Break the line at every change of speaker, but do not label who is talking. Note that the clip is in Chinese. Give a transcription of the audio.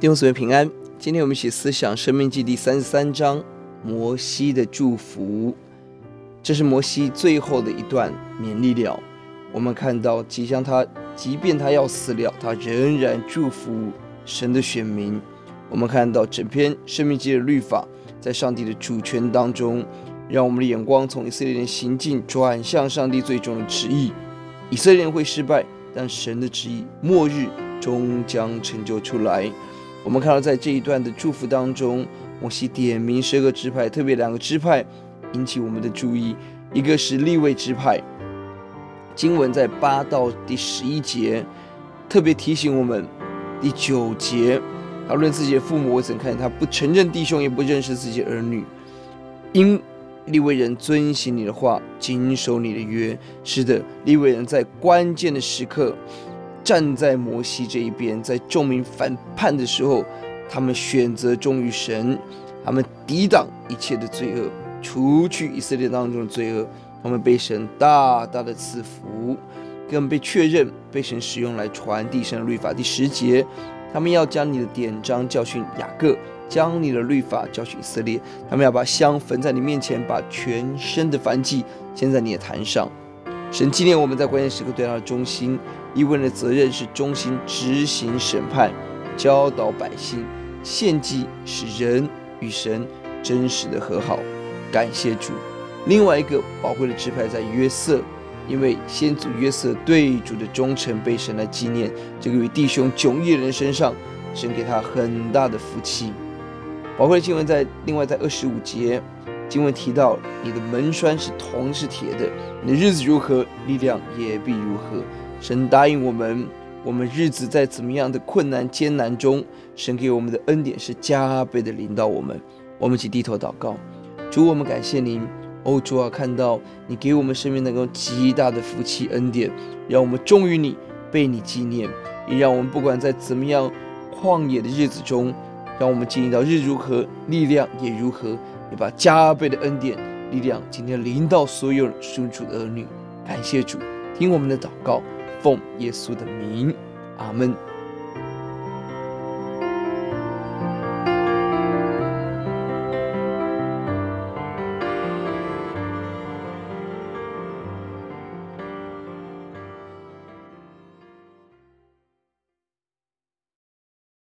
弟兄姊妹平安，今天我们一起思想《生命记》第三十三章摩西的祝福。这是摩西最后的一段勉励了。我们看到，即将他，即便他要死了，他仍然祝福神的选民。我们看到整篇《生命记》的律法，在上帝的主权当中，让我们的眼光从以色列人行径转向上帝最终的旨意。以色列人会失败，但神的旨意末日终将成就出来。我们看到，在这一段的祝福当中，摩西点名十个支派，特别两个支派引起我们的注意，一个是立位支派。经文在八到第十一节，特别提醒我们，第九节，他论自己的父母，我怎看见他不承认弟兄，也不认识自己儿女，因立位人遵行你的话，谨守你的约。是的，立位人在关键的时刻。站在摩西这一边，在众民反叛的时候，他们选择忠于神，他们抵挡一切的罪恶，除去以色列当中的罪恶，他们被神大大的赐福，更被确认被神使用来传递神的律法。第十节，他们要将你的典章教训雅各，将你的律法教训以色列，他们要把香焚在你面前，把全身的燔祭献在你的坛上。神纪念我们在关键时刻对他的忠心，利未人的责任是忠心执行审判，教导百姓，献祭使人与神真实的和好。感谢主。另外一个宝贵的支派在约瑟，因为先祖约瑟对主的忠诚被神来纪念，这个与弟兄迥异的人身上，神给他很大的福气。宝贵的经文在另外在二十五节。经文提到，你的门栓是铜是铁的，你的日子如何，力量也必如何。神答应我们，我们日子在怎么样的困难艰难中，神给我们的恩典是加倍的临到我们。我们一起低头祷告，主，我们感谢您，哦，主啊，看到你给我们生命能够极大的福气恩典，让我们忠于你，被你纪念，也让我们不管在怎么样旷野的日子中，让我们经历到日如何，力量也如何。也把加倍的恩典、力量，今天临到所有属主的儿女。感谢主，听我们的祷告，奉耶稣的名，阿门。